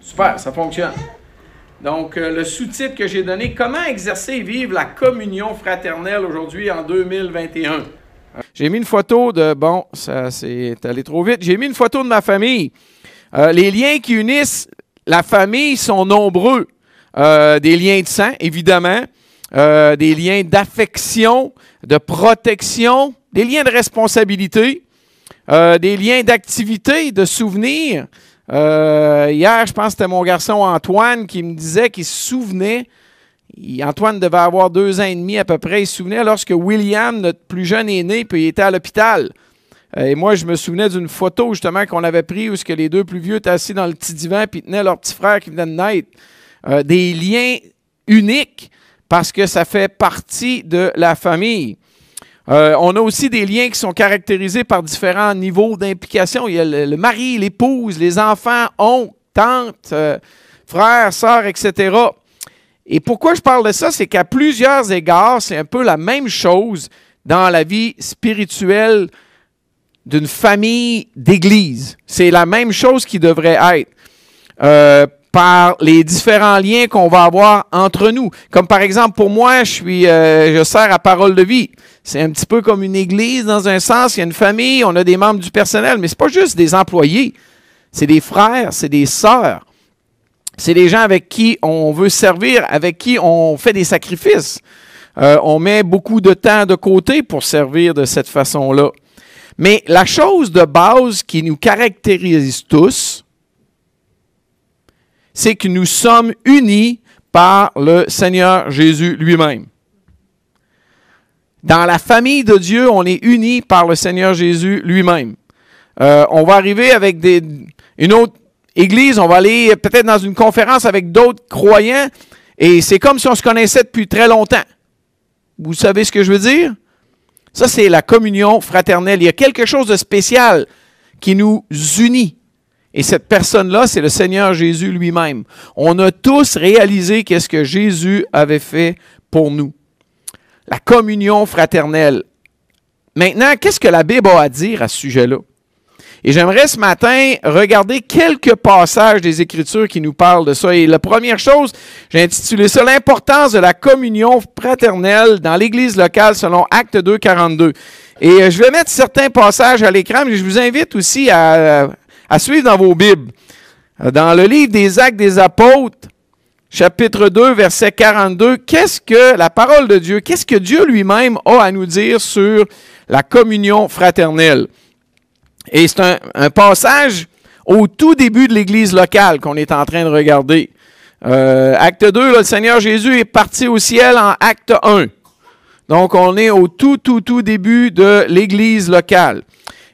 Super, ça fonctionne. Donc, euh, le sous-titre que j'ai donné, Comment exercer et vivre la communion fraternelle aujourd'hui en 2021. J'ai mis une photo de, bon, ça c'est allé trop vite, j'ai mis une photo de ma famille. Euh, les liens qui unissent la famille sont nombreux. Euh, des liens de sang, évidemment, des liens d'affection, de protection, des liens de responsabilité, des liens d'activité, de souvenirs, euh, hier, je pense que c'était mon garçon Antoine qui me disait qu'il se souvenait. Antoine devait avoir deux ans et demi à peu près. Il se souvenait lorsque William, notre plus jeune, est né, puis il était à l'hôpital. Euh, et moi, je me souvenais d'une photo justement qu'on avait prise où que les deux plus vieux étaient assis dans le petit divan puis tenaient leur petit frère qui venait de naître. Euh, des liens uniques parce que ça fait partie de la famille. Euh, on a aussi des liens qui sont caractérisés par différents niveaux d'implication. Il y a le, mari, l'épouse, les enfants, oncles, tantes, euh, frères, sœurs, etc. Et pourquoi je parle de ça, c'est qu'à plusieurs égards, c'est un peu la même chose dans la vie spirituelle d'une famille d'église. C'est la même chose qui devrait être. Euh, par les différents liens qu'on va avoir entre nous. Comme par exemple, pour moi, je suis, euh, je sers à Parole de vie. C'est un petit peu comme une église dans un sens. Il y a une famille, on a des membres du personnel, mais c'est pas juste des employés. C'est des frères, c'est des sœurs. C'est des gens avec qui on veut servir, avec qui on fait des sacrifices. Euh, on met beaucoup de temps de côté pour servir de cette façon-là. Mais la chose de base qui nous caractérise tous, c'est que nous sommes unis par le Seigneur Jésus lui-même. Dans la famille de Dieu, on est unis par le Seigneur Jésus lui-même. Euh, on va arriver avec une autre église, on va aller peut-être dans une conférence avec d'autres croyants, et c'est comme si on se connaissait depuis très longtemps. Vous savez ce que je veux dire? Ça, c'est la communion fraternelle. Il y a quelque chose de spécial qui nous unit. Et cette personne-là, c'est le Seigneur Jésus lui-même. On a tous réalisé qu'est-ce que Jésus avait fait pour nous. La communion fraternelle. Maintenant, qu'est-ce que la Bible a à dire à ce sujet-là? Et j'aimerais ce matin regarder quelques passages des Écritures qui nous parlent de ça. Et la première chose, j'ai intitulé ça L'importance de la communion fraternelle dans l'Église locale selon Acte 2, 42. Et euh, je vais mettre certains passages à l'écran, mais je vous invite aussi à, à suivre dans vos Bibles. Dans le livre des Actes des Apôtres, chapitre 2, verset 42, qu'est-ce que la parole de Dieu, qu'est-ce que Dieu lui-même a à nous dire sur la communion fraternelle? Et c'est un, passage au tout début de l'Église locale qu'on est en train de regarder. Euh, acte 2, le Seigneur Jésus est parti au ciel en acte 1. Donc, on est au tout, tout, tout début de l'Église locale.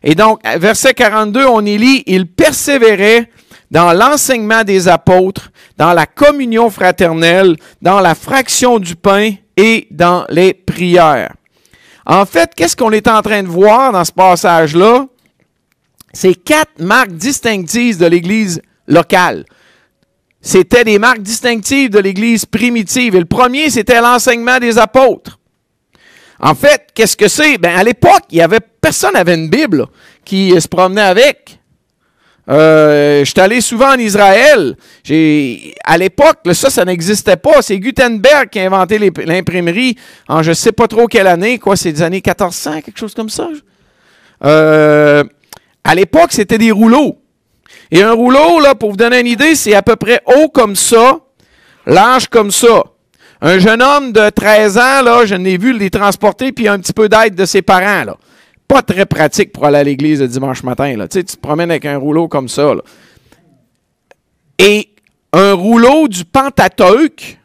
Et donc, verset 42, on y lit, il persévérait dans l'enseignement des apôtres, dans la communion fraternelle, dans la fraction du pain et dans les prières. En fait, qu'est-ce qu'on est en train de voir dans ce passage-là? C'est quatre marques distinctives de l'Église locale. C'était des marques distinctives de l'Église primitive. Et le premier, c'était l'enseignement des apôtres. En fait, qu'est-ce que c'est? Ben, à l'époque, il y avait, personne n'avait une Bible qui se promenait avec. Euh, je suis allé souvent en Israël. à l'époque, ça, ça n'existait pas. C'est Gutenberg qui a inventé l'imprimerie en je ne sais pas trop quelle année. Quoi, c'est des années 1400, quelque chose comme ça. Euh, à l'époque, c'était des rouleaux. Et un rouleau, là, pour vous donner une idée, c'est à peu près haut comme ça, large comme ça. Un jeune homme de 13 ans, là, je n'ai vu les transporter, puis un petit peu d'aide de ses parents. Pas très pratique pour aller à l'église le dimanche matin. Là. Tu, sais, te promènes avec un rouleau comme ça. Et un rouleau du Pentateuque,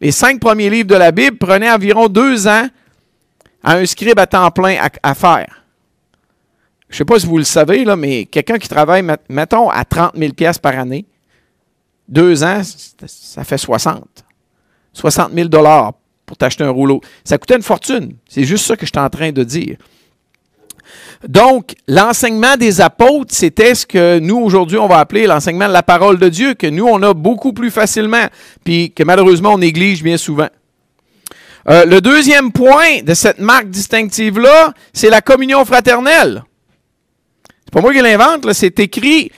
les cinq premiers livres de la Bible, prenait environ deux ans à un scribe à temps plein à, faire. Je ne sais pas si vous le savez, là, mais quelqu'un qui travaille, mettons, à 30 000 par année, deux ans, ça fait 60. 60 000 pour t'acheter un rouleau. Ça coûtait une fortune. C'est juste ça que je suis en train de dire. Donc, l'enseignement des apôtres, c'était ce que nous, aujourd'hui, on va appeler l'enseignement de la parole de Dieu, que nous, on a beaucoup plus facilement, puis que malheureusement, on néglige bien souvent. Euh, le deuxième point de cette marque distinctive-là, c'est la communion fraternelle. C'est pas moi qui l'invente, c'est écrit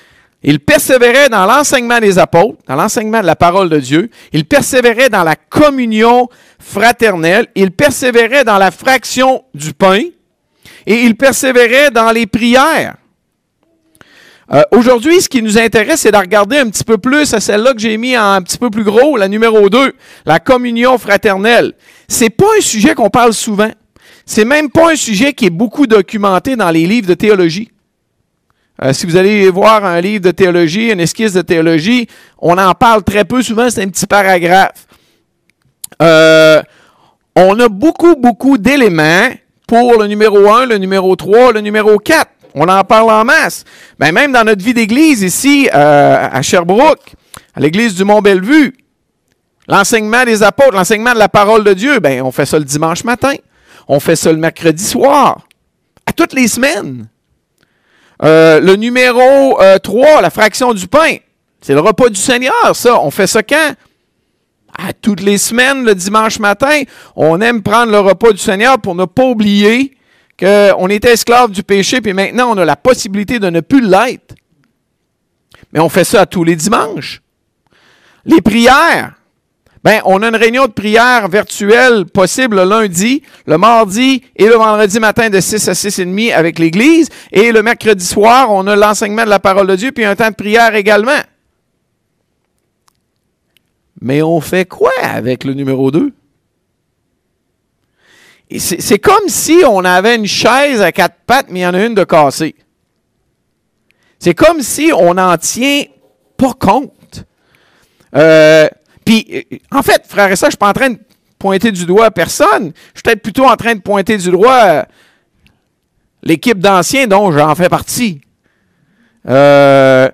Il persévérait dans l'enseignement des apôtres, dans l'enseignement de la parole de Dieu. Il persévérait dans la communion fraternelle. Il persévérait dans la fraction du pain. Et il persévérait dans les prières. Euh, aujourd'hui, ce qui nous intéresse, c'est de regarder un petit peu plus à celle-là que j'ai mis en un petit peu plus gros, la numéro 2, la communion fraternelle. C'est pas un sujet qu'on parle souvent. C'est même pas un sujet qui est beaucoup documenté dans les livres de théologie. Euh, si vous allez voir un livre de théologie, une esquisse de théologie, on en parle très peu souvent, c'est un petit paragraphe. Euh, on a beaucoup, beaucoup d'éléments pour le numéro 1, le numéro 3, le numéro 4. On en parle en masse. Ben, même dans notre vie d'église ici, euh, à Sherbrooke, à l'église du Mont-Bellevue, l'enseignement des apôtres, l'enseignement de la parole de Dieu, ben, on fait ça le dimanche matin. On fait ça le mercredi soir. À toutes les semaines. Euh, le numéro 3, euh, la fraction du pain, c'est le repas du Seigneur, ça. On fait ça quand? À toutes les semaines, le dimanche matin, on aime prendre le repas du Seigneur pour ne pas oublier qu'on était esclave du péché, puis maintenant on a la possibilité de ne plus l'être. Mais on fait ça à tous les dimanches. Les prières, ben, on a une réunion de prière virtuelle possible le lundi, le mardi et le vendredi matin de 6 à 6 et demi avec l'Église. Et le mercredi soir, on a l'enseignement de la parole de Dieu, puis un temps de prière également. Mais on fait quoi avec le numéro 2? C'est comme si on avait une chaise à quatre pattes, mais il y en a une de cassée. C'est comme si on n'en tient pas compte. Euh, puis, euh, en fait, frère et ça, je ne suis pas en train de pointer du doigt à personne. Je suis peut-être plutôt en train de pointer du doigt euh, l'équipe d'anciens dont j'en fais partie. Euh,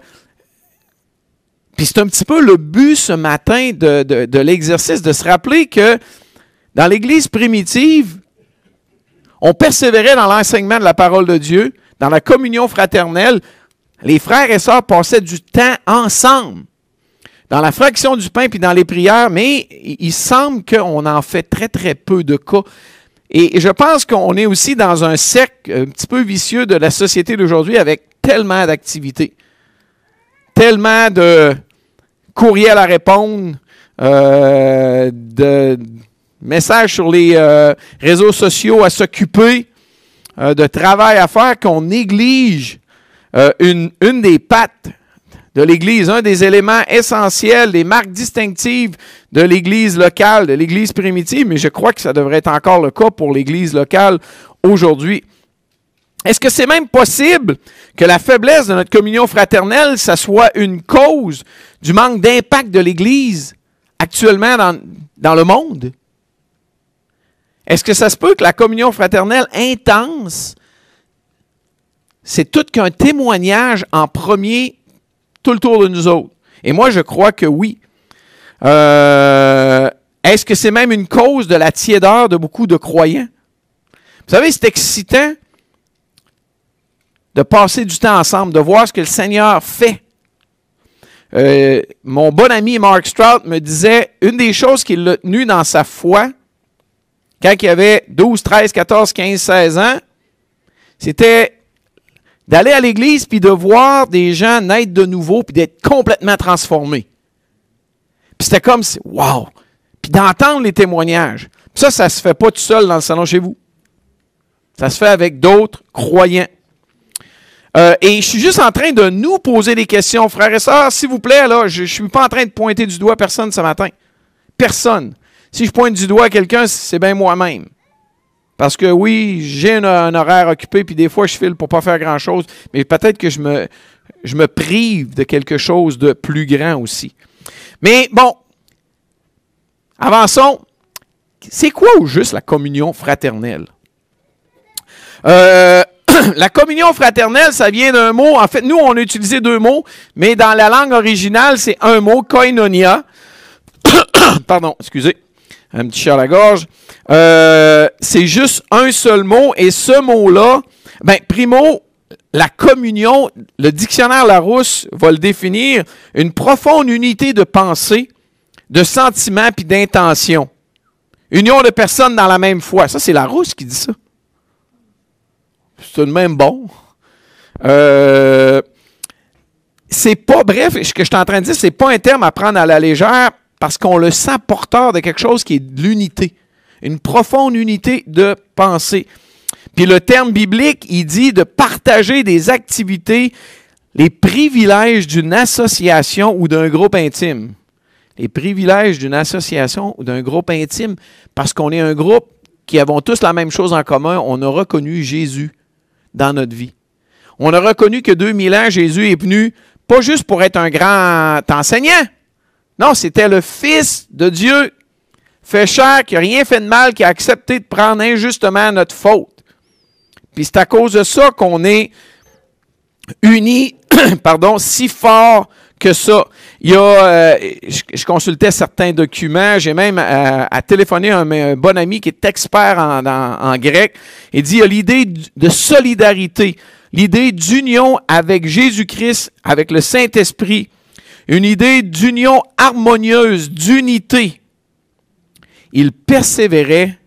puis c'est un petit peu le but ce matin de, de l'exercice, de se rappeler que dans l'Église primitive, on persévérait dans l'enseignement de la parole de Dieu, dans la communion fraternelle. Les frères et sœurs passaient du temps ensemble dans la fraction du pain puis dans les prières, mais il semble qu'on en fait très, très peu de cas. Et je pense qu'on est aussi dans un cercle un petit peu vicieux de la société d'aujourd'hui avec tellement d'activités, tellement de courriels à répondre, euh, de messages sur les euh, réseaux sociaux à s'occuper, euh, de travail à faire qu'on néglige une, une des pattes de l'Église, un des éléments essentiels, des marques distinctives de l'Église locale, de l'Église primitive, mais je crois que ça devrait être encore le cas pour l'Église locale aujourd'hui. Est-ce que c'est même possible que la faiblesse de notre communion fraternelle, ça soit une cause du manque d'impact de l'Église actuellement dans, le monde? Est-ce que ça se peut que la communion fraternelle intense, c'est tout qu'un témoignage en premier tout le tour de nous autres? Et moi, je crois que oui. Euh, est-ce que c'est même une cause de la tiédeur de beaucoup de croyants? Vous savez, c'est excitant de passer du temps ensemble, de voir ce que le Seigneur fait. Euh, mon bon ami Mark Strout me disait, une des choses qui l'a tenu dans sa foi, quand il avait 12, 13, 14, 15, 16 ans, c'était d'aller à l'église puis de voir des gens naître de nouveau puis d'être complètement transformés. Puis c'était comme, wow! Puis d'entendre les témoignages. ça, ça se fait pas tout seul dans le salon chez vous. Ça se fait avec d'autres croyants. Euh, et je suis juste en train de nous poser des questions, frères et sœurs, s'il vous plaît, là, je ne suis pas en train de pointer du doigt personne ce matin. Personne. Si je pointe du doigt à quelqu'un, c'est bien moi-même. Parce que oui, j'ai un, horaire occupé, puis des fois, je file pour pas faire grand-chose, mais peut-être que je me, prive de quelque chose de plus grand aussi. Mais bon, avançons. C'est quoi au juste la communion fraternelle? Euh, la communion fraternelle, ça vient d'un mot. En fait, nous, on a utilisé deux mots, mais dans la langue originale, c'est un mot, koinonia. Pardon, excusez un petit chat à la gorge. Euh, c'est juste un seul mot et ce mot-là, ben, primo, la communion, le dictionnaire Larousse va le définir, une profonde unité de pensée, de sentiment puis d'intention. Union de personnes dans la même foi. Ça, c'est Larousse qui dit ça. C'est tout de même bon. Euh, c'est pas, bref, ce que je suis en train de dire, c'est pas un terme à prendre à la légère parce qu'on le sent porteur de quelque chose qui est de l'unité, une profonde unité de pensée. Puis le terme biblique, il dit de partager des activités, les privilèges d'une association ou d'un groupe intime. Les privilèges d'une association ou d'un groupe intime, parce qu'on est un groupe qui avons tous la même chose en commun, on a reconnu Jésus dans notre vie. On a reconnu que 2000 ans, Jésus est venu pas juste pour être un grand enseignant. Non, c'était le Fils de Dieu, fait chair, qui n'a rien fait de mal, qui a accepté de prendre injustement notre faute. Puis c'est à cause de ça qu'on est unis, pardon, si fort que ça. Il y euh, je, consultais certains documents, j'ai même euh, à téléphoner un, un, bon ami qui est expert en, en grec. Il dit il y a l'idée de solidarité l'idée d'union avec Jésus-Christ, avec le Saint-Esprit, une idée d'union harmonieuse, d'unité. Il persévérait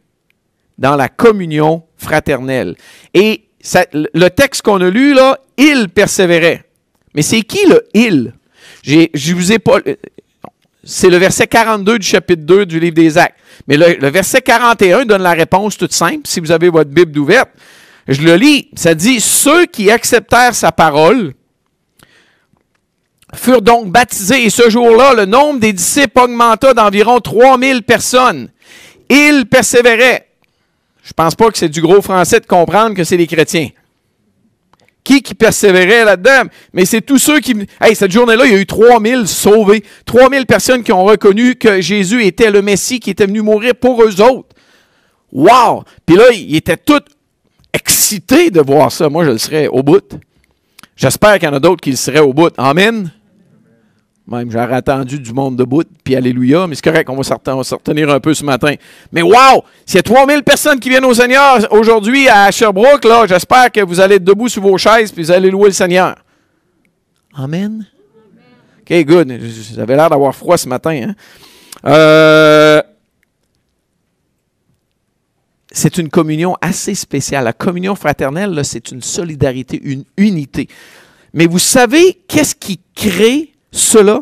dans la communion fraternelle. Et le texte qu'on a lu, là, il persévérait. Mais c'est qui le il? Je vous ai pas. C'est le verset 42 du chapitre 2 du livre des Actes. Mais le, le verset 41 donne la réponse toute simple, si vous avez votre Bible ouverte. Je le lis, ça dit, ceux qui acceptèrent sa parole furent donc baptisés et ce jour-là, le nombre des disciples augmenta d'environ 3000 personnes. Ils persévéraient. Je pense pas que c'est du gros français de comprendre que c'est les chrétiens. Qui qui persévérait là-dedans? Mais c'est tous ceux qui... Hey, cette journée-là, il y a eu 3000 sauvés. 3000 personnes qui ont reconnu que Jésus était le Messie qui était venu mourir pour eux autres. Wow! Puis là, ils étaient tous excité de voir ça. Moi, je le serais au bout. J'espère qu'il y en a d'autres qui le seraient au bout. Amen. Même, j'aurais attendu du monde debout, puis alléluia, mais c'est correct, on va se retenir un peu ce matin. Mais wow! S'il y a 3000 personnes qui viennent au Seigneur aujourd'hui à Sherbrooke, là, j'espère que vous allez être debout sur vos chaises, puis vous allez louer le Seigneur. Amen. OK, good. Vous avez l'air d'avoir froid ce matin. Hein? Euh, c'est une communion assez spéciale. La communion fraternelle, c'est une solidarité, une unité. Mais vous savez, qu'est-ce qui crée cela?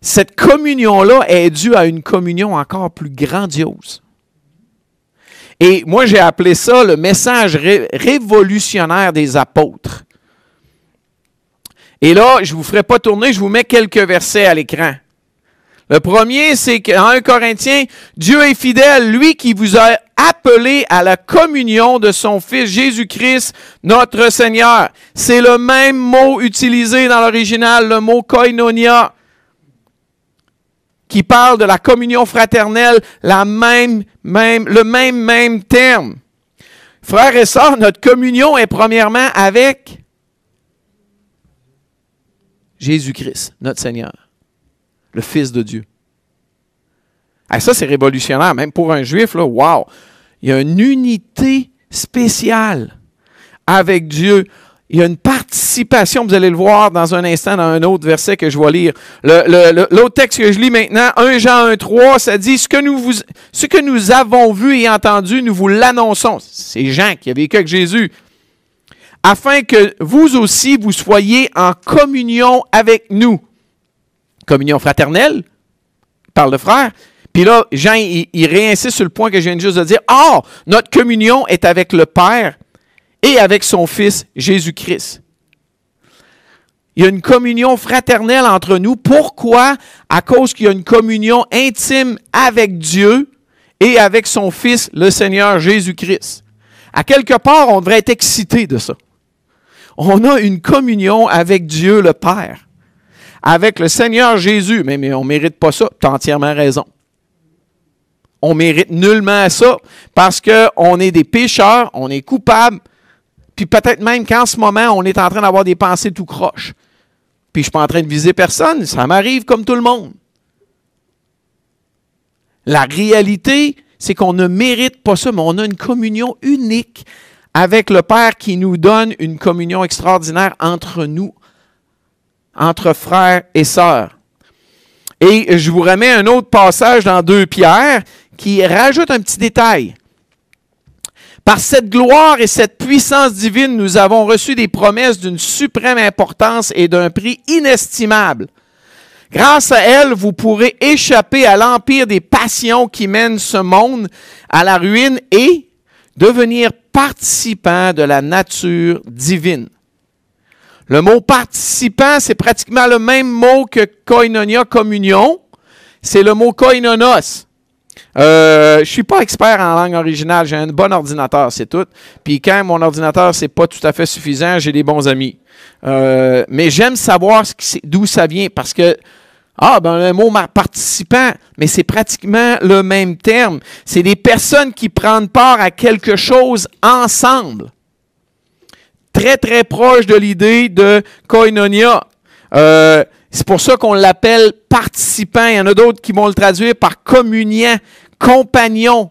Cette communion-là est due à une communion encore plus grandiose. Et moi, j'ai appelé ça le message révolutionnaire des apôtres. Et là, je ne vous ferai pas tourner, je vous mets quelques versets à l'écran. Le premier, c'est qu'en 1 Corinthiens, Dieu est fidèle, lui qui vous a appelé à la communion de son Fils Jésus-Christ, notre Seigneur. C'est le même mot utilisé dans l'original, le mot koinonia, qui parle de la communion fraternelle, la même, même, le même, même terme. Frères et sœurs, notre communion est premièrement avec Jésus-Christ, notre Seigneur le Fils de Dieu. Ah, ça, c'est révolutionnaire, même pour un juif, là, wow! Il y a une unité spéciale avec Dieu. Il y a une participation, vous allez le voir dans un instant dans un autre verset que je vais lire. L'autre texte que je lis maintenant, 1 Jean 1, 3, ça dit ce que, nous ce que nous avons vu et entendu, nous vous l'annonçons. C'est Jean qui a vécu avec Jésus. Afin que vous aussi, vous soyez en communion avec nous communion fraternelle, parle de frère. Puis là, Jean, il, réinsiste sur le point que je viens juste de dire. Or, notre communion est avec le Père et avec son Fils Jésus-Christ. Il y a une communion fraternelle entre nous. Pourquoi? À cause qu'il y a une communion intime avec Dieu et avec son Fils, le Seigneur Jésus-Christ. À quelque part, on devrait être excité de ça. On a une communion avec Dieu le Père avec le Seigneur Jésus. Mais, on ne mérite pas ça. Tu as entièrement raison. On mérite nullement ça parce qu'on est des pécheurs, on est coupables, puis peut-être même qu'en ce moment, on est en train d'avoir des pensées tout croches. Puis je ne suis pas en train de viser personne, ça m'arrive comme tout le monde. La réalité, c'est qu'on ne mérite pas ça, mais on a une communion unique avec le Père qui nous donne une communion extraordinaire entre nous entre frères et sœurs. Et je vous remets un autre passage dans 2 Pierre qui rajoute un petit détail. Par cette gloire et cette puissance divine, nous avons reçu des promesses d'une suprême importance et d'un prix inestimable. Grâce à elles, vous pourrez échapper à l'empire des passions qui mènent ce monde à la ruine et devenir participant de la nature divine. Le mot participant, c'est pratiquement le même mot que koinonia, communion. C'est le mot koinonos. Euh, je suis pas expert en langue originale, j'ai un bon ordinateur, c'est tout. Puis quand mon ordinateur c'est pas tout à fait suffisant, j'ai des bons amis. Euh, mais j'aime savoir d'où ça vient parce que ah ben le mot participant, mais c'est pratiquement le même terme. C'est des personnes qui prennent part à quelque chose ensemble. Très très proche de l'idée de koinonia. Euh, c'est pour ça qu'on l'appelle participant. Il y en a d'autres qui vont le traduire par communiant, compagnon,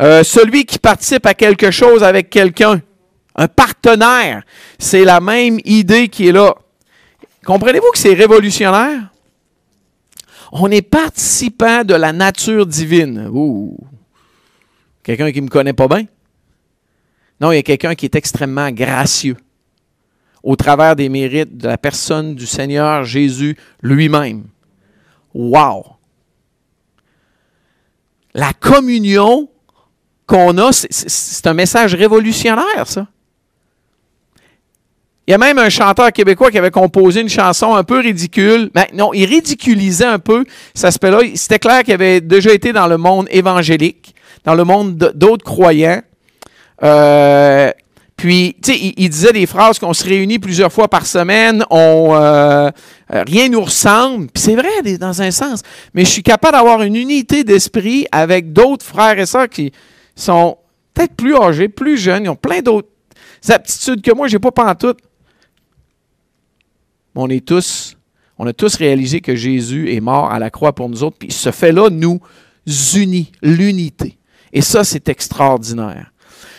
euh, celui qui participe à quelque chose avec quelqu'un, un partenaire. C'est la même idée qui est là. Comprenez-vous que c'est révolutionnaire? On est participant de la nature divine. Quelqu'un qui ne me connaît pas bien? Non, il y a quelqu'un qui est extrêmement gracieux au travers des mérites de la personne du Seigneur Jésus lui-même. Wow! La communion qu'on a, c'est un message révolutionnaire, ça. Il y a même un chanteur québécois qui avait composé une chanson un peu ridicule. Ben, non, il ridiculisait un peu cet aspect-là. C'était clair qu'il avait déjà été dans le monde évangélique, dans le monde d'autres croyants. Euh, puis, tu sais, il, disait des phrases qu'on se réunit plusieurs fois par semaine, on euh, euh, rien nous ressemble. Puis c'est vrai dans un sens, mais je suis capable d'avoir une unité d'esprit avec d'autres frères et sœurs qui sont peut-être plus âgés, plus jeunes, ils ont plein d'autres aptitudes que moi, j'ai pas pantoute. On est tous, on a tous réalisé que Jésus est mort à la croix pour nous autres, puis ce fait-là nous unit, l'unité. Et ça, c'est extraordinaire.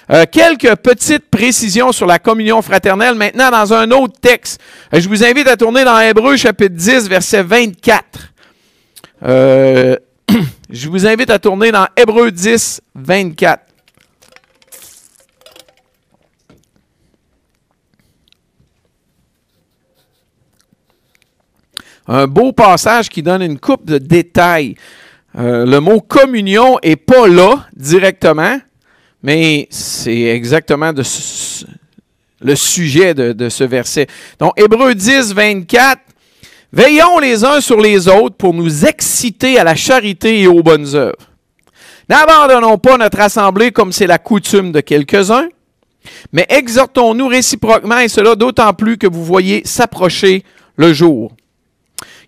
Euh, quelques petites précisions sur la communion fraternelle maintenant dans un autre texte. Euh, je vous invite à tourner dans Hébreu chapitre 10, verset 24. Euh, je vous invite à tourner dans Hébreu 10, 24. Un beau passage qui donne une coupe de détails. le mot communion n'est pas là directement, mais c'est exactement le sujet de, ce verset. Donc, Hébreu 10, 24. Veillons les uns sur les autres pour nous exciter à la charité et aux bonnes œuvres. N'abandonnons pas notre assemblée comme c'est la coutume de quelques-uns, mais exhortons-nous réciproquement, et cela d'autant plus que vous voyez s'approcher le jour.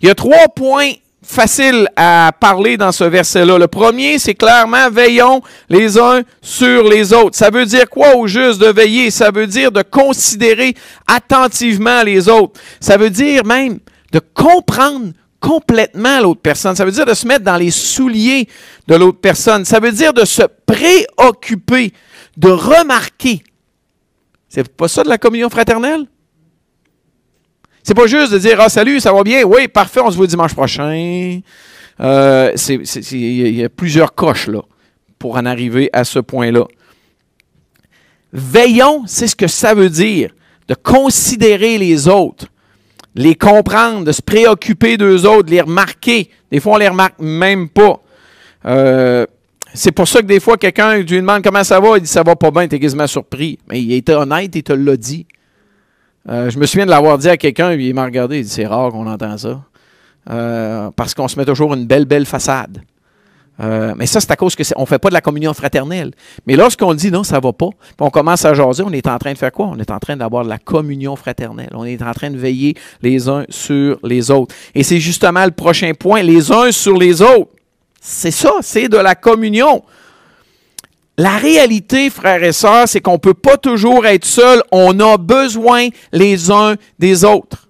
Il y a trois points facile à parler dans ce verset-là. Le premier, c'est clairement veillons les uns sur les autres. Ça veut dire quoi au juste de veiller? Ça veut dire de considérer attentivement les autres. Ça veut dire même de comprendre complètement l'autre personne. Ça veut dire de se mettre dans les souliers de l'autre personne. Ça veut dire de se préoccuper, de remarquer. C'est pas ça de la communion fraternelle? C'est pas juste de dire Ah, salut, ça va bien. Oui, parfait, on se voit dimanche prochain. Euh, il y a plusieurs coches pour en arriver à ce point-là. Veillons, c'est ce que ça veut dire, de considérer les autres, les comprendre, de se préoccuper d'eux autres, les remarquer. Des fois, on les remarque même pas. Euh, c'est pour ça que des fois, quelqu'un lui demande comment ça va, il dit ça va pas bien, tu es quasiment surpris. Mais il était honnête, il te l'a dit. Euh, je me souviens de l'avoir dit à quelqu'un, il m'a regardé, il dit c'est rare qu'on entend ça. Euh, parce qu'on se met toujours une belle, belle façade. Euh, mais ça, c'est à cause qu'on ne fait pas de la communion fraternelle. Mais lorsqu'on dit non, ça ne va pas, on commence à jaser, on est en train de faire quoi? On est en train d'avoir de la communion fraternelle. On est en train de veiller les uns sur les autres. Et c'est justement le prochain point, les uns sur les autres. C'est ça, c'est de la communion. La réalité, frères et sœurs, c'est qu'on ne peut pas toujours être seul. On a besoin les uns des autres.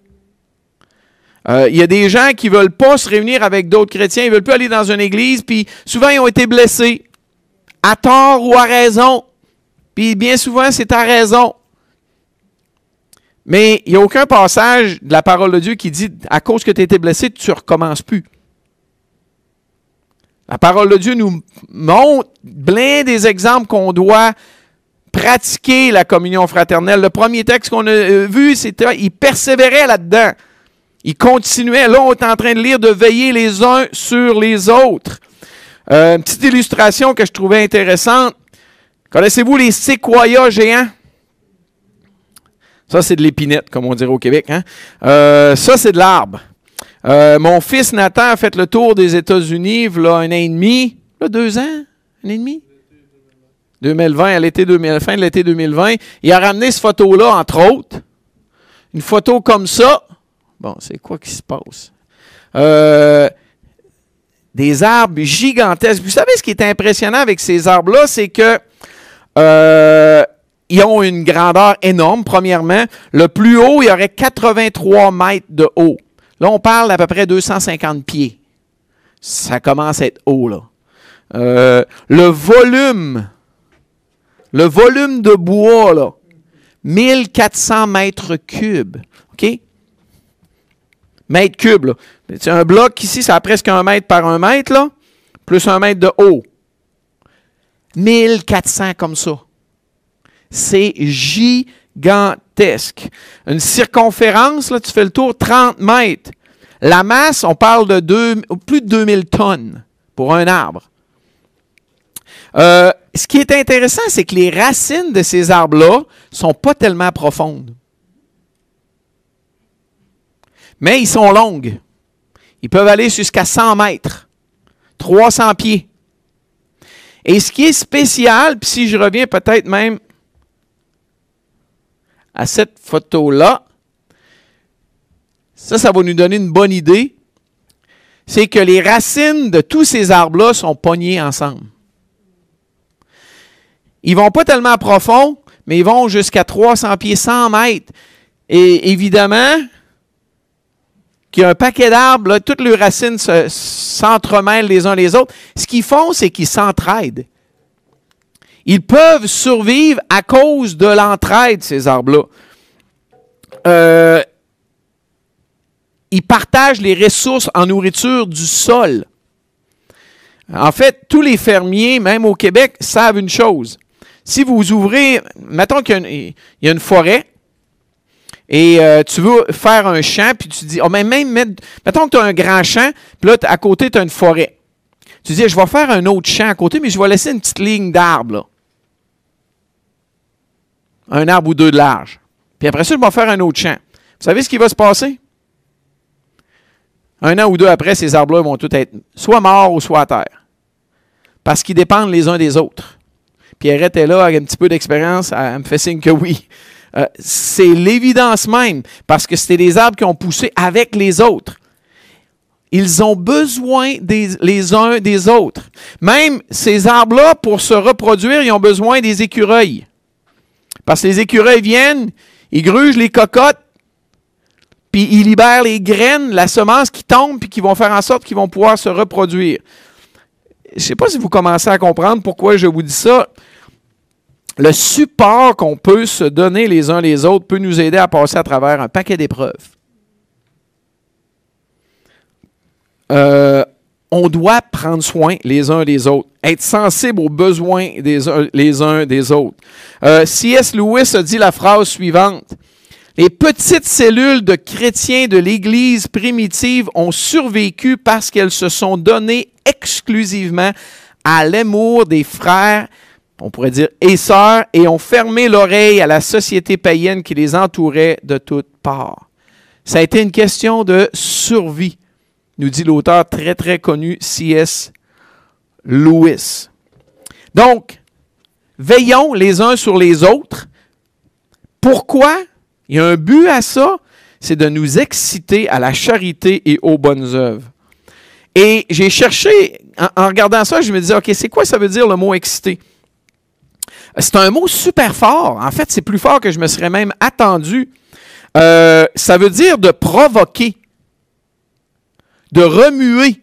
Euh, il y a des gens qui ne veulent pas se réunir avec d'autres chrétiens, ils ne veulent plus aller dans une église, puis souvent ils ont été blessés, à tort ou à raison. Puis bien souvent, c'est à raison. Mais il n'y a aucun passage de la parole de Dieu qui dit, à cause que tu as été blessé, tu ne recommences plus. La parole de Dieu nous montre plein des exemples qu'on doit pratiquer la communion fraternelle. Le premier texte qu'on a euh, vu, c'était, il persévérait là-dedans. Il continuait. Là, on est en train de lire de veiller les uns sur les autres. Euh, une petite illustration que je trouvais intéressante. Connaissez-vous les séquoias géants? Ça, c'est de l'épinette, comme on dirait au Québec. Hein? Euh, ça, c'est de l'arbre. Mon fils Nathan a fait le tour des États-Unis, là, un an et demi, deux ans, un an et demi? 2020, à l'été 2000, fin de l'été 2020. Il a ramené cette photo-là, entre autres. Une photo comme ça. Bon, c'est quoi qui se passe? Euh, des arbres gigantesques. Vous savez ce qui est impressionnant avec ces arbres-là, c'est que euh, ils ont une grandeur énorme, premièrement. Le plus haut, il y aurait 83 mètres de haut. Là, on parle d'à peu près 250 pieds. Ça commence à être haut, là. Euh, le volume le volume de bois, là, 1400 mètres cubes. OK? Mètres cubes, là. C'est un bloc ici, ça a presque un mètre par un mètre, là, plus un mètre de haut. 1400 comme ça. C'est gigantesque. Une circonférence, là, tu fais le tour, 30 mètres. La masse, on parle de plus de 2000 tonnes pour un arbre. Euh, ce qui est intéressant, c'est que les racines de ces arbres-là ne sont pas tellement profondes. Mais ils sont longues. Ils peuvent aller jusqu'à 100 mètres, 300 pieds. Et ce qui est spécial, puis si je reviens peut-être même à cette photo-là, ça, ça va nous donner une bonne idée, c'est que les racines de tous ces arbres-là sont pognées ensemble. Ils vont pas tellement profond, mais ils vont jusqu'à 300 pieds, 100 mètres. Et évidemment, qu'il y a un paquet d'arbres, toutes leurs racines s'entremêlent les uns les autres. Ce qu'ils font, c'est qu'ils s'entraident. Ils peuvent survivre à cause de l'entraide, ces arbres-là. Euh, ils partagent les ressources en nourriture du sol. En fait, tous les fermiers, même au Québec, savent une chose. Si vous ouvrez, mettons qu'il y, a une forêt, et euh, tu veux faire un champ, puis tu dis, oh, mais même, mettons que tu as un grand champ, puis là, à côté, tu as une forêt. Tu dis, je vais faire un autre champ à côté, mais je vais laisser une petite ligne d'arbres, Un arbre ou deux de large. Puis après ça, je vais faire un autre champ. Vous savez ce qui va se passer? Un an ou deux après, ces arbres-là vont tous être soit morts ou soit à terre. Parce qu'ils dépendent les uns des autres. Pierrette est là avec un petit peu d'expérience, elle me fait signe que oui. Euh, c'est l'évidence même, parce que c'était des arbres qui ont poussé avec les autres. Ils ont besoin les uns des autres. Même ces arbres-là, pour se reproduire, ils ont besoin des écureuils. Parce que les écureuils viennent, ils grugent les cocottes, puis ils libèrent les graines, la semence qui tombe, puis qui vont faire en sorte qu'ils vont pouvoir se reproduire. Je ne sais pas si vous commencez à comprendre pourquoi je vous dis ça le support qu'on peut se donner les uns les autres peut nous aider à passer à travers un paquet d'épreuves. Euh, on doit prendre soin les uns des autres, être sensible aux besoins des uns, les uns des autres. Euh, C.S. Lewis a dit la phrase suivante. Les petites cellules de chrétiens de l'Église primitive ont survécu parce qu'elles se sont données exclusivement à l'amour des frères on pourrait dire, et sœurs, et ont fermé l'oreille à la société païenne qui les entourait de toutes parts. Ça a été une question de survie, nous dit l'auteur très très connu C.S. Lewis. Donc, veillons les uns sur les autres. Pourquoi? Il y a un but à ça, c'est de nous exciter à la charité et aux bonnes œuvres. Et j'ai cherché, en, regardant ça, je me disais, OK, c'est quoi ça veut dire le mot exciter? C'est un mot super fort. En fait, c'est plus fort que je me serais même attendu. Euh, ça veut dire de provoquer, de remuer.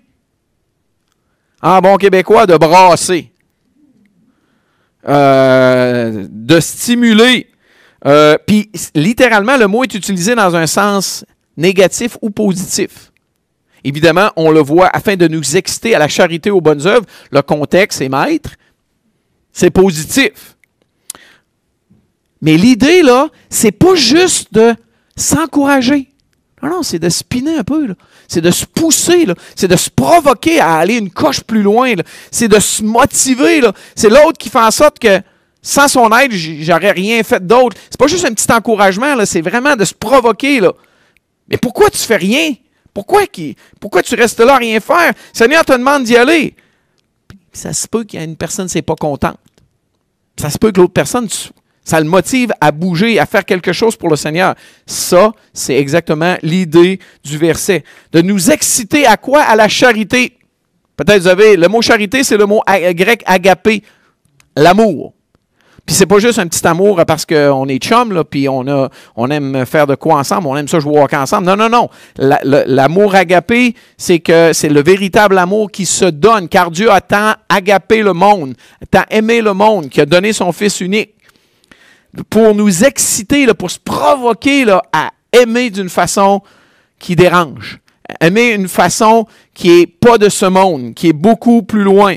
En bon québécois, de brasser, euh, de stimuler. Euh, puis, littéralement, le mot est utilisé dans un sens négatif ou positif. Évidemment, on le voit afin de nous exciter à la charité aux bonnes œuvres. Le contexte est maître. C'est positif. Mais l'idée, là, c'est pas juste de s'encourager. Non, non, c'est de spinner un peu. C'est de se pousser. C'est de se provoquer à aller une coche plus loin. C'est de se motiver. C'est l'autre qui fait en sorte que sans son aide, j'aurais rien fait d'autre. C'est pas juste un petit encouragement, c'est vraiment de se provoquer. Là. Mais pourquoi tu fais rien? Pourquoi, pourquoi tu restes là à rien faire? Seigneur te demande d'y aller. ça se peut qu'il y ait une personne qui n'est pas contente. Ça se peut que l'autre personne, ça le motive à bouger, à faire quelque chose pour le Seigneur. Ça, c'est exactement l'idée du verset. De nous exciter à quoi? À la charité. Peut-être vous avez, le mot charité, c'est le mot grec agapé, l'amour. Puis c'est pas juste un petit amour parce qu'on est chum, puis on, aime faire de quoi ensemble, on aime ça jouer au ensemble. Non, non, non. L'amour agapé, c'est que c'est le véritable amour qui se donne, car Dieu a tant agapé le monde, tant aimé le monde, qui a donné son Fils unique pour nous exciter, là, pour se provoquer là, à aimer d'une façon qui dérange. Aimer une façon qui est pas de ce monde, qui est beaucoup plus loin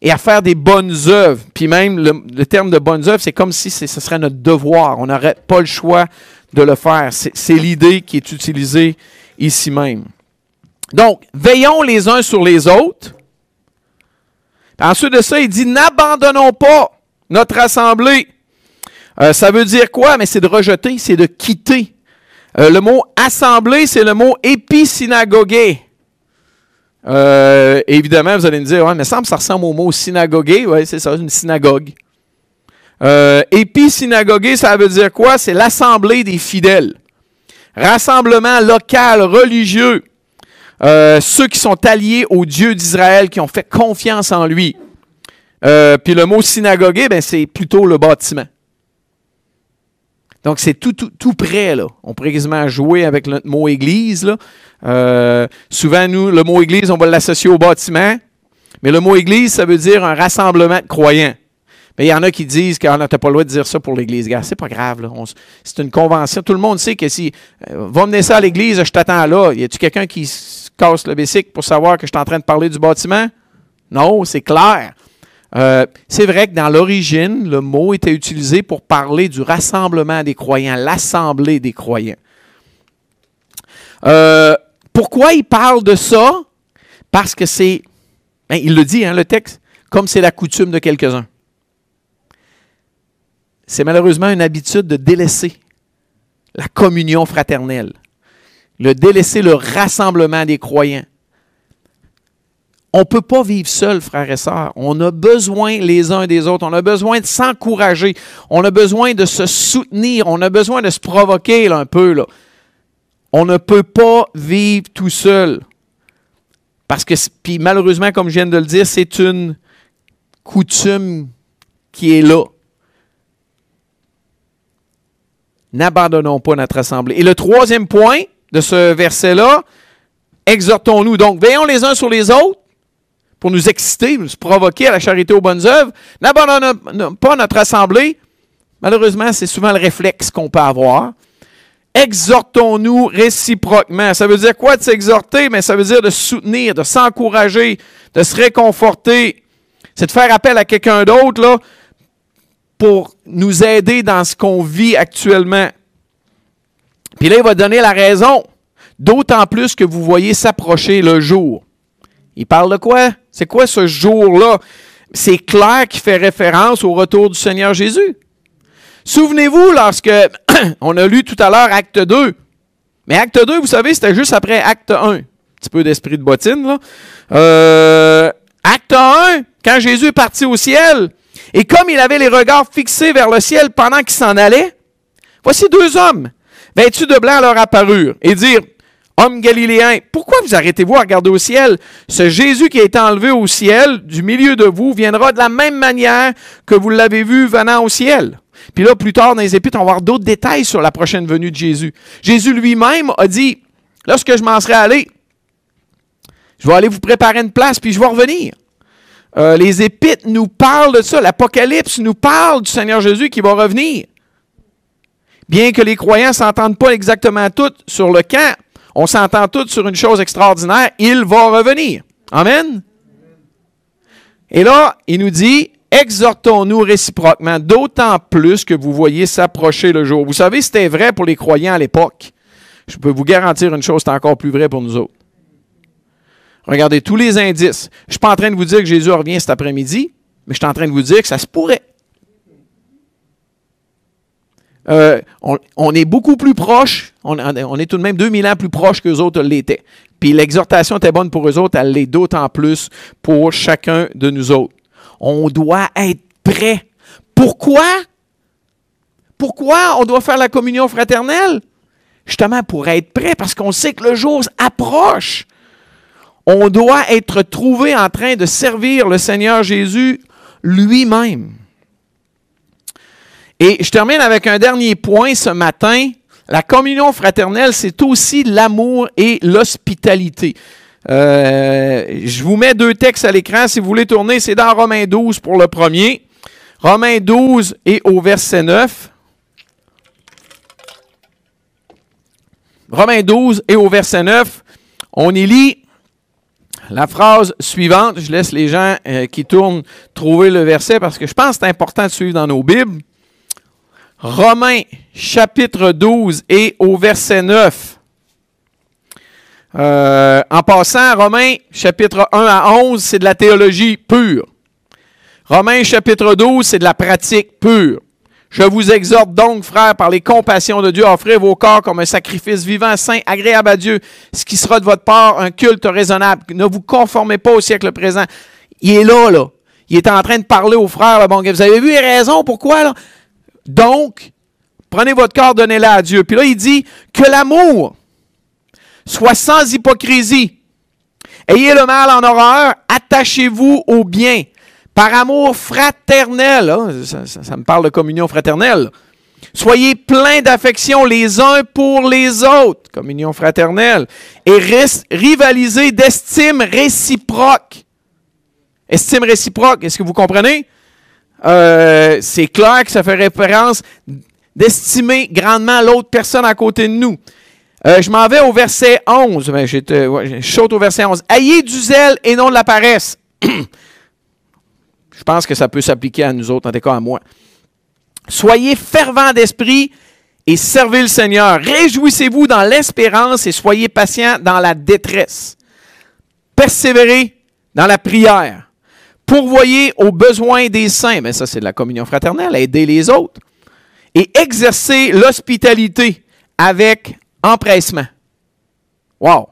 et à faire des bonnes œuvres. Puis même, le, terme de bonnes œuvres, c'est comme si ce serait notre devoir. On n'aurait pas le choix de le faire. C'est l'idée qui est utilisée ici même. Donc, veillons les uns sur les autres. Ensuite de ça, il dit, n'abandonnons pas notre assemblée. Euh, ça veut dire quoi? Mais c'est de rejeter, c'est de quitter. Euh, le mot assemblée, c'est le mot épisynagogué. Euh, évidemment, vous allez me dire, ouais, mais ça ressemble au mot synagogue. Oui, c'est ça, une synagogue. Euh, Épi-synagogué, ça veut dire quoi? C'est l'assemblée des fidèles. Rassemblement local, religieux. Ceux qui sont alliés au Dieu d'Israël, qui ont fait confiance en lui. Puis le mot synagogue, ben, c'est plutôt le bâtiment. Donc, c'est tout, tout, près, là. On pourrait quasiment jouer avec le mot église, là. Euh, souvent, nous, le mot église, on va l'associer au bâtiment. Mais le mot église, ça veut dire un rassemblement de croyants. Mais il y en a qui disent qu'on n'a pas le droit de dire ça pour l'église. C'est pas grave. C'est une convention. Tout le monde sait que si, euh, va mener ça à l'église, je t'attends là. Y a-tu quelqu'un qui se casse le bicycle pour savoir que je suis en train de parler du bâtiment? Non, c'est clair. Euh, c'est vrai que dans l'origine, le mot était utilisé pour parler du rassemblement des croyants, l'assemblée des croyants. Euh, pourquoi il parle de ça? Parce que c'est, ben, il le dit, hein, le texte, comme c'est la coutume de quelques-uns. C'est malheureusement une habitude de délaisser la communion fraternelle, de délaisser le rassemblement des croyants. On ne peut pas vivre seul, frères et sœurs. On a besoin les uns des autres. On a besoin de s'encourager. On a besoin de se soutenir. On a besoin de se provoquer un peu. On ne peut pas vivre tout seul. Parce que, puis malheureusement, comme je viens de le dire, c'est une coutume qui est là. N'abandonnons pas notre assemblée. Et le troisième point de ce verset-là, exhortons-nous. Donc, veillons les uns sur les autres pour nous exciter, nous provoquer à la charité aux bonnes œuvres. N'abandonnons pas notre assemblée. Malheureusement, c'est souvent le réflexe qu'on peut avoir. Exhortons-nous réciproquement. Ça veut dire quoi de s'exhorter? Mais ça veut dire de soutenir, de s'encourager, de se réconforter. C'est de faire appel à quelqu'un d'autre pour nous aider dans ce qu'on vit actuellement. Puis là, il va donner la raison. D'autant plus que vous voyez s'approcher le jour. Il parle de quoi? C'est quoi ce jour-là? C'est clair qu'il fait référence au retour du Seigneur Jésus. Souvenez-vous lorsque on a lu tout à l'heure Acte 2. Mais Acte 2, vous savez, c'était juste après Acte 1. Un petit peu d'esprit de bottine, là. Euh, acte 1, quand Jésus est parti au ciel, et comme il avait les regards fixés vers le ciel pendant qu'il s'en allait, voici deux hommes, vêtus de blanc, leur apparurent, et dirent, Homme galiléen, pourquoi vous arrêtez-vous à regarder au ciel? Ce Jésus qui a été enlevé au ciel, du milieu de vous, viendra de la même manière que vous l'avez vu venant au ciel. Puis là, plus tard dans les Épîtres, on va voir d'autres détails sur la prochaine venue de Jésus. Jésus lui-même a dit, lorsque je m'en serai allé, je vais aller vous préparer une place, puis je vais revenir. Euh, les Épîtres nous parlent de ça. L'Apocalypse nous parle du Seigneur Jésus qui va revenir. Bien que les croyants ne s'entendent pas exactement tous sur le camp, on s'entend tous sur une chose extraordinaire, il va revenir. Amen? Et là, il nous dit, exhortons-nous réciproquement, d'autant plus que vous voyez s'approcher le jour. Vous savez, c'était vrai pour les croyants à l'époque. Je peux vous garantir une chose, c'est encore plus vrai pour nous autres. Regardez tous les indices. Je ne suis pas en train de vous dire que Jésus revient cet après-midi, mais je suis en train de vous dire que ça se pourrait. Euh, on, est beaucoup plus proche, on, est tout de même 2000 ans plus proche que les autres l'étaient. Puis l'exhortation était bonne pour eux autres, elle l'est d'autant plus pour chacun de nous autres. On doit être prêt. Pourquoi? Pourquoi on doit faire la communion fraternelle? Justement pour être prêt, parce qu'on sait que le jour approche. On doit être trouvé en train de servir le Seigneur Jésus lui-même. Et je termine avec un dernier point ce matin. La communion fraternelle, c'est aussi l'amour et l'hospitalité. Euh, je vous mets deux textes à l'écran. Si vous voulez tourner, c'est dans Romains 12 pour le premier. Romains 12 et au verset 9. Romains 12 et au verset 9, on y lit la phrase suivante. Je laisse les gens euh, qui tournent trouver le verset parce que je pense que c'est important de suivre dans nos Bibles. Romains chapitre 12 et au verset 9. Euh, en passant, Romains chapitre 1 à 11, c'est de la théologie pure. Romains chapitre 12, c'est de la pratique pure. Je vous exhorte donc, frères, par les compassions de Dieu, à offrir vos corps comme un sacrifice vivant, saint, agréable à Dieu, ce qui sera de votre part un culte raisonnable. Ne vous conformez pas au siècle présent. Il est là, là. Il est en train de parler aux frères. Bon, vous avez vu les raisons pourquoi, là? Donc, prenez votre corps, donnez-le à Dieu. Puis là, il dit que l'amour soit sans hypocrisie. Ayez le mal en horreur, attachez-vous au bien. Par amour fraternel, hein, ça, me parle de communion fraternelle. Soyez pleins d'affection les uns pour les autres, communion fraternelle, et rivalisez d'estime réciproque. Estime réciproque, est-ce que vous comprenez? Euh, c'est clair que ça fait référence d'estimer grandement l'autre personne à côté de nous. Euh, je m'en vais au verset 11. Ben, je saute au verset 11. Ayez du zèle et non de la paresse. je pense que ça peut s'appliquer à nous autres, en tout cas à moi. Soyez fervents d'esprit et servez le Seigneur. Réjouissez-vous dans l'espérance et soyez patients dans la détresse. Persévérez dans la prière pourvoyez aux besoins des saints, mais ça c'est de la communion fraternelle, aider les autres, et exercer l'hospitalité avec empressement. Wow!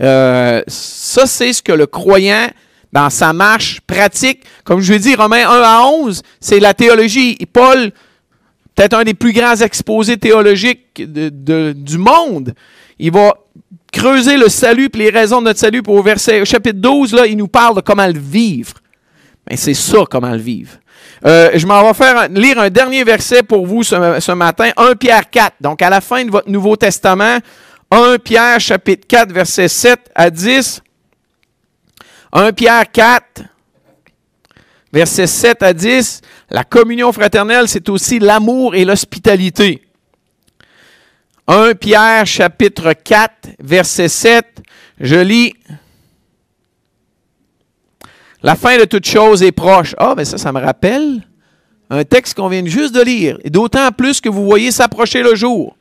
Euh, ça, c'est ce que le croyant, dans sa marche pratique, comme je l'ai dit, Romains 1 à 11, c'est la théologie. Paul, peut-être un des plus grands exposés théologiques du monde, il va creuser le salut et les raisons de notre salut. Pour au verset, chapitre 12, là, il nous parle de comment le vivre. C'est ça comment le vivre. Euh, je m'en vais faire lire un dernier verset pour vous ce, matin, 1 Pierre 4. Donc à la fin de votre Nouveau Testament, 1 Pierre chapitre 4, verset 7 à 10. 1 Pierre 4, verset 7 à 10. La communion fraternelle, c'est aussi l'amour et l'hospitalité. 1 Pierre chapitre 4, verset 7. Je lis la fin de toute chose est proche. Ah, mais ça, ça me rappelle un texte qu'on vient juste de lire. Et d'autant plus que vous voyez s'approcher le jour.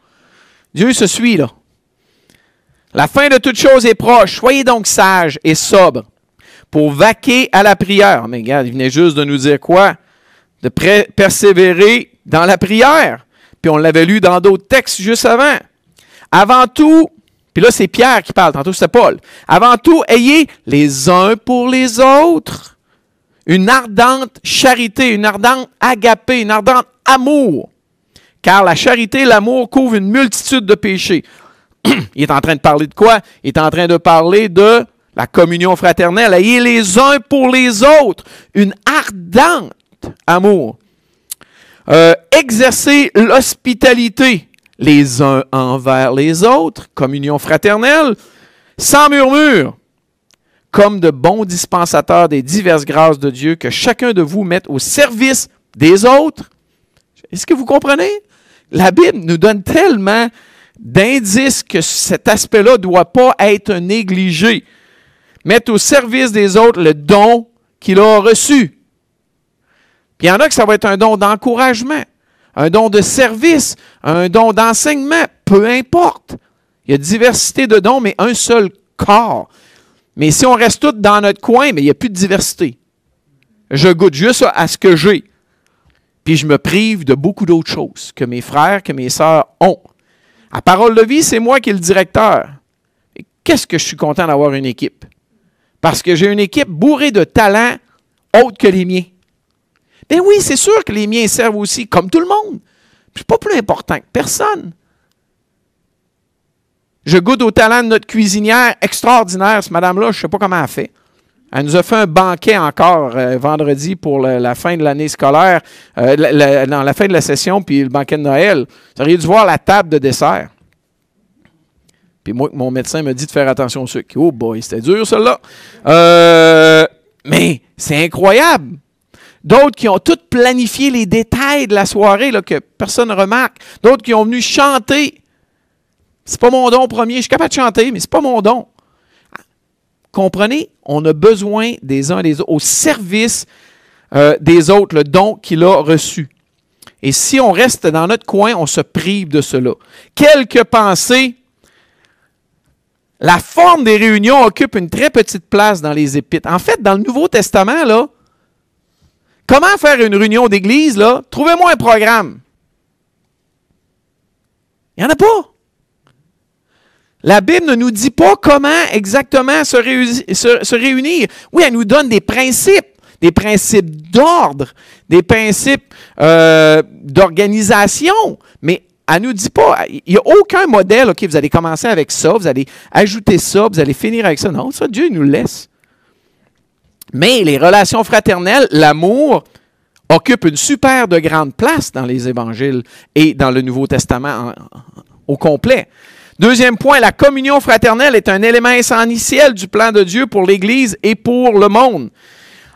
Dieu se suit là. La fin de toute chose est proche. Soyez donc sages et sobres pour vaquer à la prière. Mais regarde, il venait juste de nous dire quoi? De persévérer dans la prière. Puis on l'avait lu dans d'autres textes juste avant. Avant tout, puis là, c'est Pierre qui parle, tantôt c'est Paul. Avant tout, ayez les uns pour les autres une ardente charité, une ardente agapée, une ardente amour. Car la charité et l'amour couvrent une multitude de péchés. Il est en train de parler de quoi? Il est en train de parler de la communion fraternelle. Ayez les uns pour les autres une ardente amour. Euh, exercez l'hospitalité les uns envers les autres, communion fraternelle, sans murmure, comme de bons dispensateurs des diverses grâces de Dieu, que chacun de vous mette au service des autres. Est-ce que vous comprenez? La Bible nous donne tellement d'indices que cet aspect-là ne doit pas être négligé. Mettre au service des autres le don qu'il a reçu. Puis il y en a que ça va être un don d'encouragement, un don de service, un don d'enseignement, peu importe. Il y a diversité de dons, mais un seul corps. Mais si on reste tous dans notre coin, il n'y a plus de diversité. Je goûte juste à ce que j'ai. Puis je me prive de beaucoup d'autres choses que mes frères, que mes sœurs ont. À Parole de vie, c'est moi qui est le directeur. Qu'est-ce que je suis content d'avoir une équipe? Parce que j'ai une équipe bourrée de talents autres que les miens. Ben oui, c'est sûr que les miens servent aussi, comme tout le monde. Je suis pas plus important que personne. Je goûte au talent de notre cuisinière extraordinaire, cette madame-là, je ne sais pas comment elle fait. Elle nous a fait un banquet encore euh, vendredi pour la fin de l'année scolaire, euh, la fin de la session, puis le banquet de Noël. Vous auriez dû voir la table de dessert. Puis moi, mon médecin me dit de faire attention au sucre. Oh boy, c'était dur, celle-là. Euh, mais c'est incroyable. D'autres qui ont tout planifié les détails de la soirée là, que personne ne remarque. D'autres qui ont venu chanter. C'est pas mon don premier. Je suis capable de chanter, mais c'est pas mon don. Comprenez, on a besoin des uns des autres, au service euh, des autres, le don qu'il a reçu. Et si on reste dans notre coin, on se prive de cela. Quelques pensées. La forme des réunions occupe une très petite place dans les épîtres. En fait, dans le Nouveau Testament, là, comment faire une réunion d'église? Trouvez-moi un programme. Il n'y en a pas. La Bible ne nous dit pas comment exactement se, réunir. Oui, elle nous donne des principes, des principes d'ordre, des principes euh, d'organisation, mais elle ne nous dit pas, il n'y a aucun modèle, OK, vous allez commencer avec ça, vous allez ajouter ça, vous allez finir avec ça. Non, ça, Dieu nous laisse. Mais les relations fraternelles, l'amour, occupent une super de grande place dans les évangiles et dans le Nouveau Testament au complet. Deuxième point, la communion fraternelle est un élément essentiel du plan de Dieu pour l'Église et pour le monde.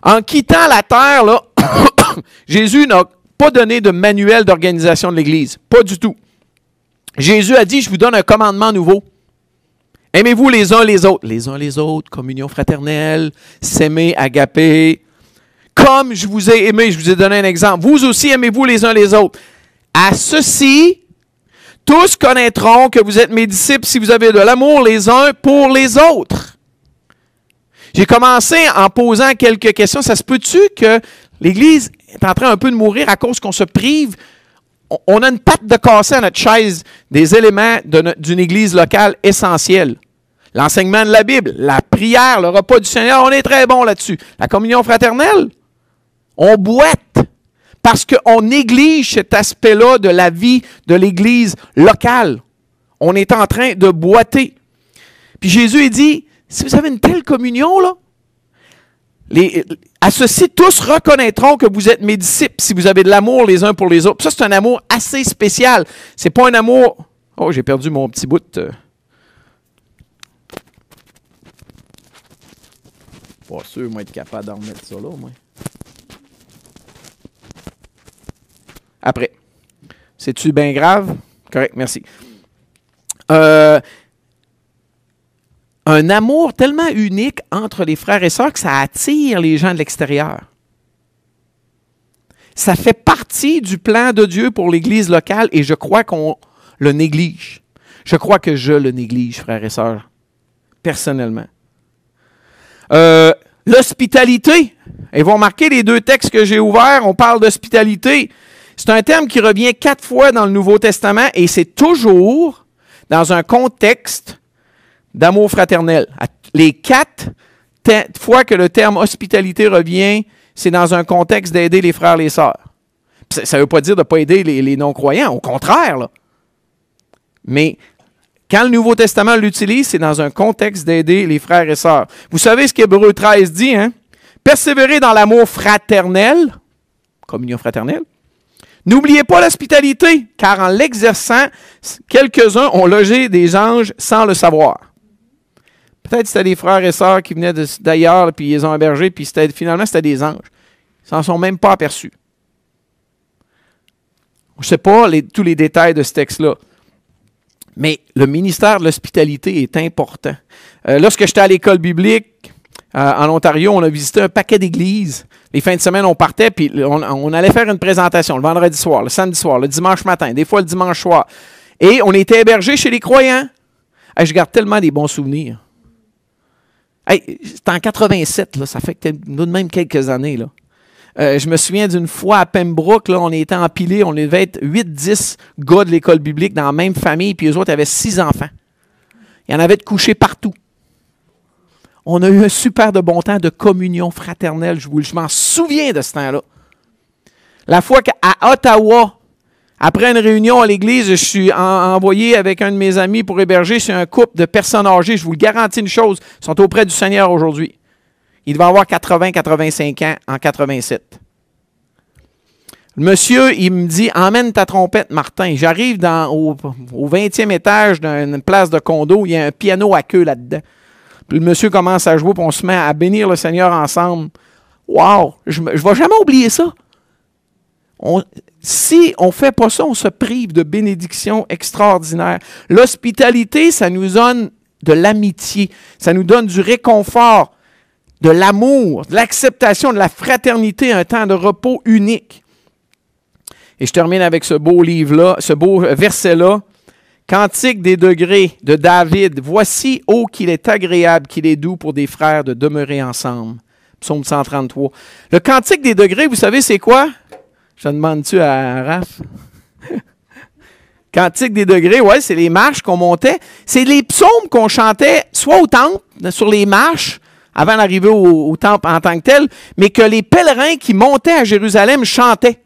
En quittant la terre, Jésus n'a pas donné de manuel d'organisation de l'Église. Pas du tout. Jésus a dit, je vous donne un commandement nouveau. Aimez-vous les uns les autres? Les uns les autres, communion fraternelle, s'aimer, agaper. Comme je vous ai aimé, je vous ai donné un exemple. Vous aussi aimez-vous les uns les autres. À ceci, tous connaîtront que vous êtes mes disciples si vous avez de l'amour les uns pour les autres. J'ai commencé en posant quelques questions. Ça se peut-tu que l'Église est en train un peu de mourir à cause qu'on se prive? On a une patte de casser à notre chaise des éléments d'une Église locale essentielle. L'enseignement de la Bible, la prière, le repas du Seigneur, on est très bon là-dessus. La communion fraternelle, on boite parce qu'on néglige cet aspect-là de la vie de l'Église locale. On est en train de boiter. Puis Jésus, il dit, si vous avez une telle communion, là, les, à ceci, tous reconnaîtront que vous êtes mes disciples si vous avez de l'amour les uns pour les autres. ça, c'est un amour assez spécial. C'est pas un amour. Oh, j'ai perdu mon petit bout. De... Pas sûr, moi, être capable d'en remettre ça là, après. C'est-tu bien grave? Correct, merci. Euh, un amour tellement unique entre les frères et sœurs que ça attire les gens de l'extérieur. Ça fait partie du plan de Dieu pour l'Église locale et je crois qu'on le néglige. Je crois que je le néglige, frères et sœurs, personnellement. Euh, l'hospitalité. Et vous remarquez les deux textes que j'ai ouverts, on parle d'hospitalité. C'est un terme qui revient quatre fois dans le Nouveau Testament et c'est toujours dans un contexte d'amour fraternel. Les quatre fois que le terme hospitalité revient, c'est dans un contexte d'aider les frères et les sœurs. Ça ne veut pas dire de ne pas aider les, non-croyants, au contraire. Là. Mais quand le Nouveau Testament l'utilise, c'est dans un contexte d'aider les frères et sœurs. Vous savez ce qu'Hébreu 13 dit, hein? Persévérer dans l'amour fraternel, communion fraternelle, N'oubliez pas l'hospitalité, car en l'exerçant, quelques-uns ont logé des anges sans le savoir. Peut-être c'était des frères et sœurs qui venaient d'ailleurs, puis ils ont hébergés, puis finalement c'était des anges. Ils s'en sont même pas aperçus. Je ne sais pas tous les détails de ce texte-là. Mais le ministère de l'hospitalité est important. Euh, lorsque j'étais à l'école biblique, euh, en Ontario, on a visité un paquet d'églises. Les fins de semaine, on partait, puis on, allait faire une présentation le vendredi soir, le samedi soir, le dimanche matin, des fois le dimanche soir. Et on était hébergés chez les croyants. je garde tellement des bons souvenirs. Hey, C'était en 87, là, ça fait que de même quelques années. Là. Euh, je me souviens d'une fois à Pembroke, là, on était empilés, on devait être 8-10 gars de l'école biblique dans la même famille, puis eux autres avaient six enfants. Il y en avait de couchés partout. On a eu un super de bon temps de communion fraternelle, je, je m'en souviens de ce temps-là. La fois qu'à Ottawa, après une réunion à l'église, je suis envoyé avec un de mes amis pour héberger C'est un couple de personnes âgées. Je vous le garantis une chose, ils sont auprès du Seigneur aujourd'hui. Il devait avoir 80-85 ans en 87. Le monsieur, il me dit Emmène ta trompette, Martin. J'arrive au, au 20e étage d'une place de condo, il y a un piano à queue là-dedans. Puis le monsieur commence à jouer, puis on se met à bénir le Seigneur ensemble. Wow! Je ne vais jamais oublier ça. si on ne fait pas ça, on se prive de bénédictions extraordinaires. L'hospitalité, ça nous donne de l'amitié, ça nous donne du réconfort, de l'amour, de l'acceptation, de la fraternité, un temps de repos unique. Et je termine avec ce beau livre-là, ce beau verset-là. Cantique des degrés de David. Voici, ô qu'il est agréable, qu'il est doux pour des frères de demeurer ensemble. Psaume 133. Le cantique des degrés, vous savez, c'est quoi? Je demande-tu à Raph? cantique des degrés, ouais, c'est les marches qu'on montait. C'est les psaumes qu'on chantait soit au temple, sur les marches, avant d'arriver au, temple en tant que tel, mais que les pèlerins qui montaient à Jérusalem chantaient.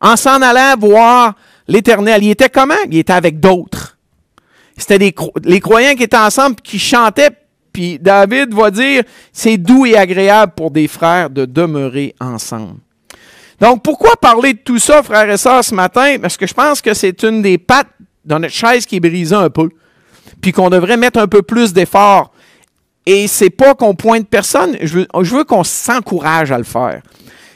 En s'en allant voir l'Éternel. Il était comment? Il était avec d'autres. C'était les croyants qui étaient ensemble, qui chantaient, puis David va dire, c'est doux et agréable pour des frères de demeurer ensemble. Donc, pourquoi parler de tout ça, frères et sœurs, ce matin? Parce que je pense que c'est une des pattes dans notre chaise qui est brisée un peu, puis qu'on devrait mettre un peu plus d'effort et c'est pas qu'on pointe personne, je veux, je veux qu'on s'encourage à le faire.